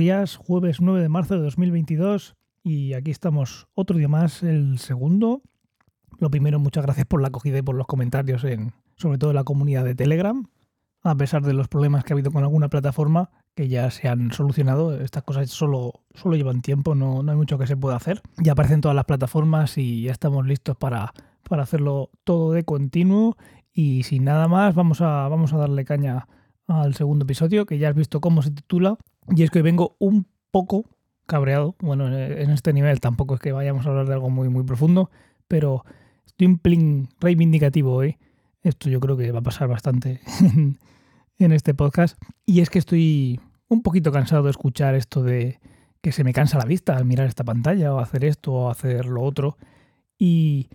días, jueves 9 de marzo de 2022 y aquí estamos otro día más, el segundo. Lo primero, muchas gracias por la acogida y por los comentarios, en, sobre todo en la comunidad de Telegram. A pesar de los problemas que ha habido con alguna plataforma, que ya se han solucionado, estas cosas solo, solo llevan tiempo, no, no hay mucho que se pueda hacer. Ya aparecen todas las plataformas y ya estamos listos para, para hacerlo todo de continuo. Y sin nada más, vamos a, vamos a darle caña al segundo episodio, que ya has visto cómo se titula. Y es que vengo un poco cabreado. Bueno, en este nivel tampoco es que vayamos a hablar de algo muy, muy profundo, pero estoy un plin reivindicativo hoy. Esto yo creo que va a pasar bastante en, este podcast. Y es que estoy un poquito cansado de escuchar esto de que se me cansa la vista al mirar esta pantalla o hacer esto o hacer lo otro. Y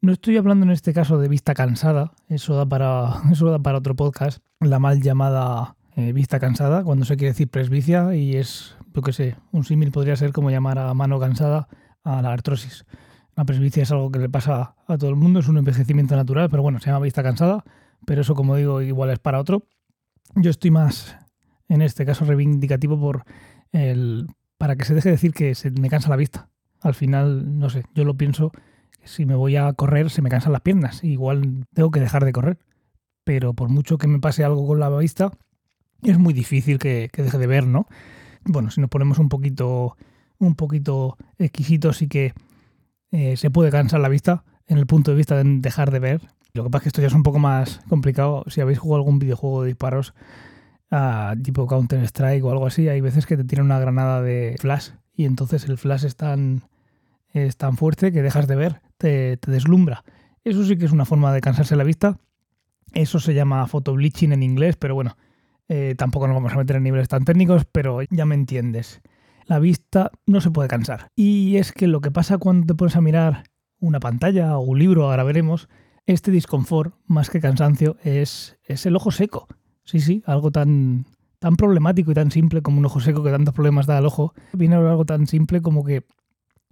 no estoy hablando en este caso de vista cansada, eso da para, eso da para otro podcast, la mal llamada eh, vista cansada, cuando se quiere decir presbicia y es, yo qué sé, un símil podría ser como llamar a mano cansada a la artrosis. La presbicia es algo que le pasa a todo el mundo, es un envejecimiento natural, pero bueno, se llama vista cansada, pero eso como digo igual es para otro. Yo estoy más, en este caso, reivindicativo por el, para que se deje decir que se me cansa la vista. Al final, no sé, yo lo pienso, si me voy a correr se me cansan las piernas, igual tengo que dejar de correr. Pero por mucho que me pase algo con la vista, es muy difícil que, deje de ver, ¿no? Bueno, si nos ponemos un poquito, un poquito exquisitos sí que eh, se puede cansar la vista en el punto de vista de dejar de ver. Lo que pasa es que esto ya es un poco más complicado. Si habéis jugado algún videojuego de disparos uh, tipo Counter Strike o algo así, hay veces que te tiran una granada de flash y entonces el flash es tan, es tan fuerte que dejas de ver, te, te deslumbra. Eso sí que es una forma de cansarse la vista. Eso se llama photobleaching en inglés, pero bueno, eh, tampoco nos vamos a meter en niveles tan técnicos, pero ya me entiendes. La vista no se puede cansar. Y es que lo que pasa cuando te pones a mirar una pantalla o un libro, ahora veremos, este disconfort, más que cansancio, es, es el ojo seco. Sí, sí, algo tan, tan problemático y tan simple como un ojo seco que tantos problemas da al ojo. Viene algo tan simple como que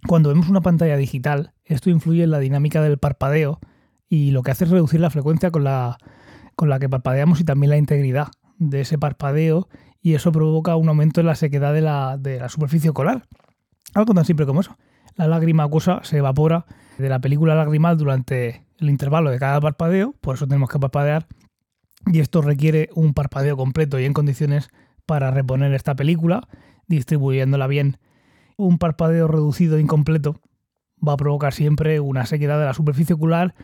cuando vemos una pantalla digital, esto influye en la dinámica del parpadeo y lo que hace es reducir la frecuencia con la, con la que parpadeamos y también la integridad de ese parpadeo y eso provoca un aumento en la sequedad de la, de la superficie ocular. Algo tan simple como eso. La lágrima acuosa se evapora de la película lagrimal durante el intervalo de cada parpadeo, por eso tenemos que parpadear, y esto requiere un parpadeo completo y en condiciones para reponer esta película, distribuyéndola bien. Un parpadeo reducido e incompleto va a provocar siempre una sequedad de la superficie ocular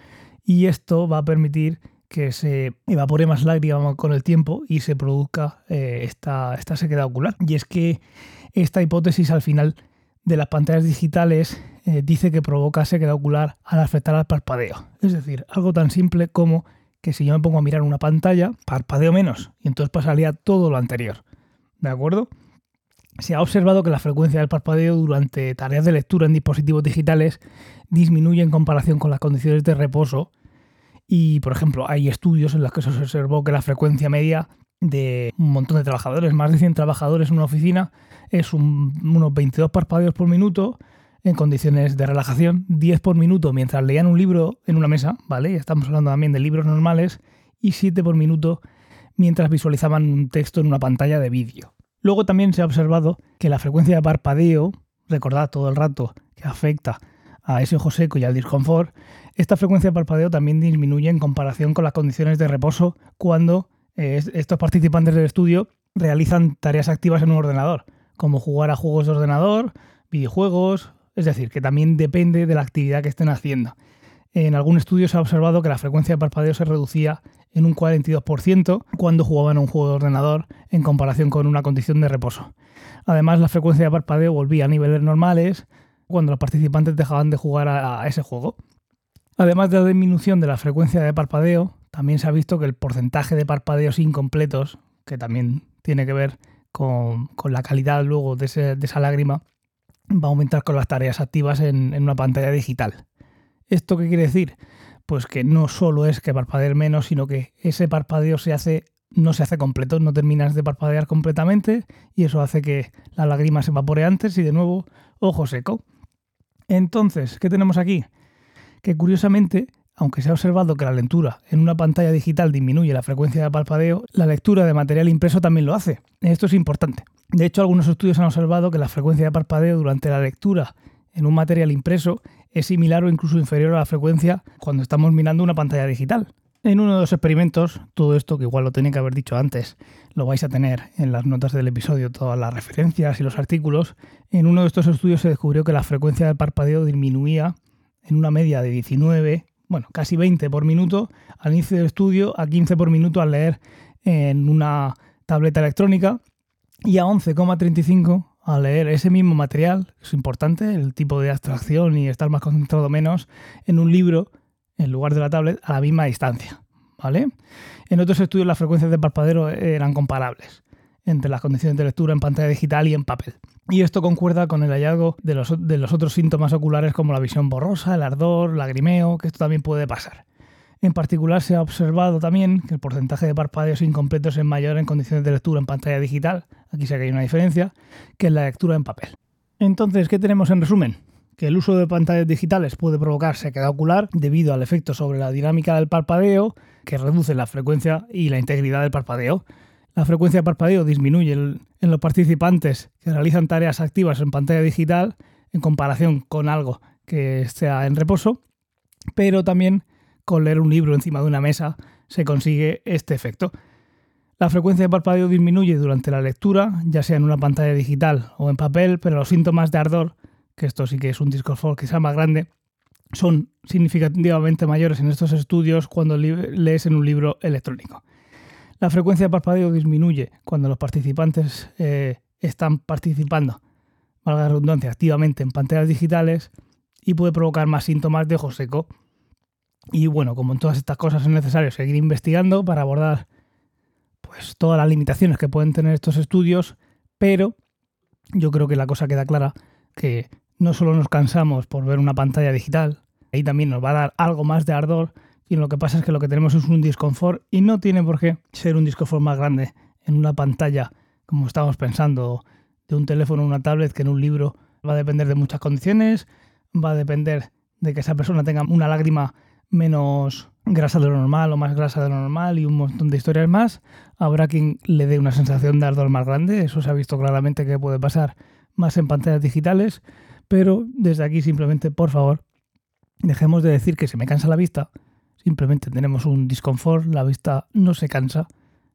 y esto va a permitir que se evapore más lágrima con el tiempo y se produzca eh, esta, esta sequedad ocular. Y es que esta hipótesis al final de las pantallas digitales eh, dice que provoca sequedad ocular al afectar al parpadeo. Es decir, algo tan simple como que si yo me pongo a mirar una pantalla, parpadeo menos y entonces pasaría todo lo anterior. ¿De acuerdo? Se ha observado que la frecuencia del parpadeo durante tareas de lectura en dispositivos digitales disminuye en comparación con las condiciones de reposo y, por ejemplo, hay estudios en los que se observó que la frecuencia media de un montón de trabajadores, más de 100 trabajadores en una oficina, es unos 22 parpadeos por minuto en condiciones de relajación, 10 por minuto mientras leían un libro en una mesa, ¿vale? Estamos hablando también de libros normales, y 7 por minuto mientras visualizaban un texto en una pantalla de vídeo. Luego también se ha observado que la frecuencia de parpadeo, recordad todo el rato que afecta a ese ojo seco y al disconfort, esta frecuencia de parpadeo también disminuye en comparación con las condiciones de reposo cuando eh, estos participantes del estudio realizan tareas activas en un ordenador, como jugar a juegos de ordenador, videojuegos, es decir, que también depende de la actividad que estén haciendo. En algún estudio se ha observado que la frecuencia de parpadeo se reducía en un 42% cuando jugaban a un juego de ordenador en comparación con una condición de reposo. Además, la frecuencia de parpadeo volvía a niveles normales cuando los participantes dejaban de jugar a, ese juego. Además de la disminución de la frecuencia de parpadeo, también se ha visto que el porcentaje de parpadeos incompletos, que también tiene que ver con, la calidad luego de, esa lágrima, va a aumentar con las tareas activas en, una pantalla digital. ¿Esto qué quiere decir? Pues que no solo es que parpadear menos, sino que ese parpadeo se hace, no se hace completo, no terminas de parpadear completamente y eso hace que la lágrima se evapore antes y de nuevo ojo seco. Entonces, ¿qué tenemos aquí? Que curiosamente aunque se ha observado que la lectura en una pantalla digital disminuye la frecuencia de parpadeo, la lectura de material impreso también lo hace. Esto es importante. De hecho, algunos estudios han observado que la frecuencia de parpadeo durante la lectura en un material impreso es similar o incluso inferior a la frecuencia cuando estamos mirando una pantalla digital. En uno de los experimentos, todo esto que igual lo tenía que haber dicho antes, lo vais a tener en las notas del episodio, todas las referencias y los artículos, en uno de estos estudios se descubrió que la frecuencia de parpadeo disminuía en una media de 19 bueno, casi 20 por minuto al inicio del estudio, a 15 por minuto al leer en una tableta electrónica y a 11,35 al leer ese mismo material, es importante, el tipo de abstracción y estar más concentrado menos, en un libro en lugar de la tablet a la misma distancia. ¿vale? En otros estudios las frecuencias de parpadeo eran comparables entre las condiciones de lectura en pantalla digital y en papel. Y esto concuerda con el hallazgo de los, de los otros síntomas oculares como la visión borrosa, el ardor, lagrimeo, que esto también puede pasar. En particular se ha observado también que el porcentaje de parpadeos incompletos es mayor en condiciones de lectura en pantalla digital, aquí sí que hay una diferencia, que en la lectura en papel. Entonces, ¿qué tenemos en resumen? Que el uso de pantallas digitales puede provocar sequedad ocular debido al efecto sobre la dinámica del parpadeo, que reduce la frecuencia y la integridad del parpadeo, la frecuencia de parpadeo disminuye en los participantes que realizan tareas activas en pantalla digital en comparación con algo que esté en reposo, pero también con leer un libro encima de una mesa se consigue este efecto. La frecuencia de parpadeo disminuye durante la lectura, ya sea en una pantalla digital o en papel, pero los síntomas de ardor, que esto sí que es un discomfort que sea más grande, son significativamente mayores en estos estudios cuando lees en un libro electrónico. La frecuencia de parpadeo disminuye cuando los participantes eh, están participando, valga la redundancia, activamente en pantallas digitales y puede provocar más síntomas de ojo seco. Y bueno, como en todas estas cosas es necesario seguir investigando para abordar pues todas las limitaciones que pueden tener estos estudios, pero yo creo que la cosa queda clara que no solo nos cansamos por ver una pantalla digital, ahí también nos va a dar algo más de ardor, y lo que pasa es que lo que tenemos es un disconfort y no tiene por qué ser un disconfort más grande en una pantalla, como estamos pensando, de un teléfono una tablet que en un libro. Va a depender de muchas condiciones, va a depender de que esa persona tenga una lágrima menos grasa de lo normal o más grasa de lo normal y un montón de historias más. Habrá quien le dé una sensación de ardor más grande, eso se ha visto claramente que puede pasar más en pantallas digitales, pero desde aquí simplemente, por favor, dejemos de decir que se me cansa la vista Simplemente tenemos un disconfort, la vista no se cansa,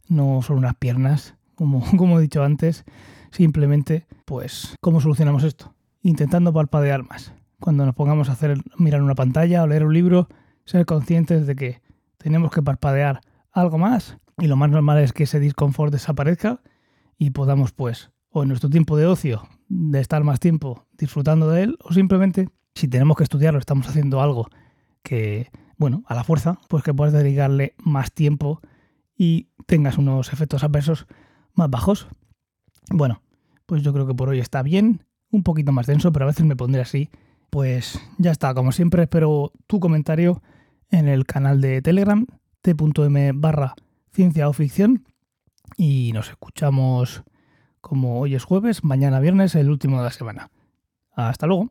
no son unas piernas, como, como he dicho antes. Simplemente, pues, ¿cómo solucionamos esto? Intentando parpadear más. Cuando nos pongamos a hacer mirar una pantalla o leer un libro, ser conscientes de que tenemos que parpadear algo más y lo más normal es que ese disconfort desaparezca y podamos, pues, o en nuestro tiempo de ocio, de estar más tiempo disfrutando de él, o simplemente, si tenemos que estudiar o estamos haciendo algo que bueno, a la fuerza, pues que puedas dedicarle más tiempo y tengas unos efectos adversos más bajos. Bueno, pues yo creo que por hoy está bien, un poquito más denso, pero a veces me pondré así. Pues ya está, como siempre, espero tu comentario en el canal de Telegram, t.m barra ciencia o ficción. Y nos escuchamos como hoy es jueves, mañana viernes, el último de la semana. Hasta luego.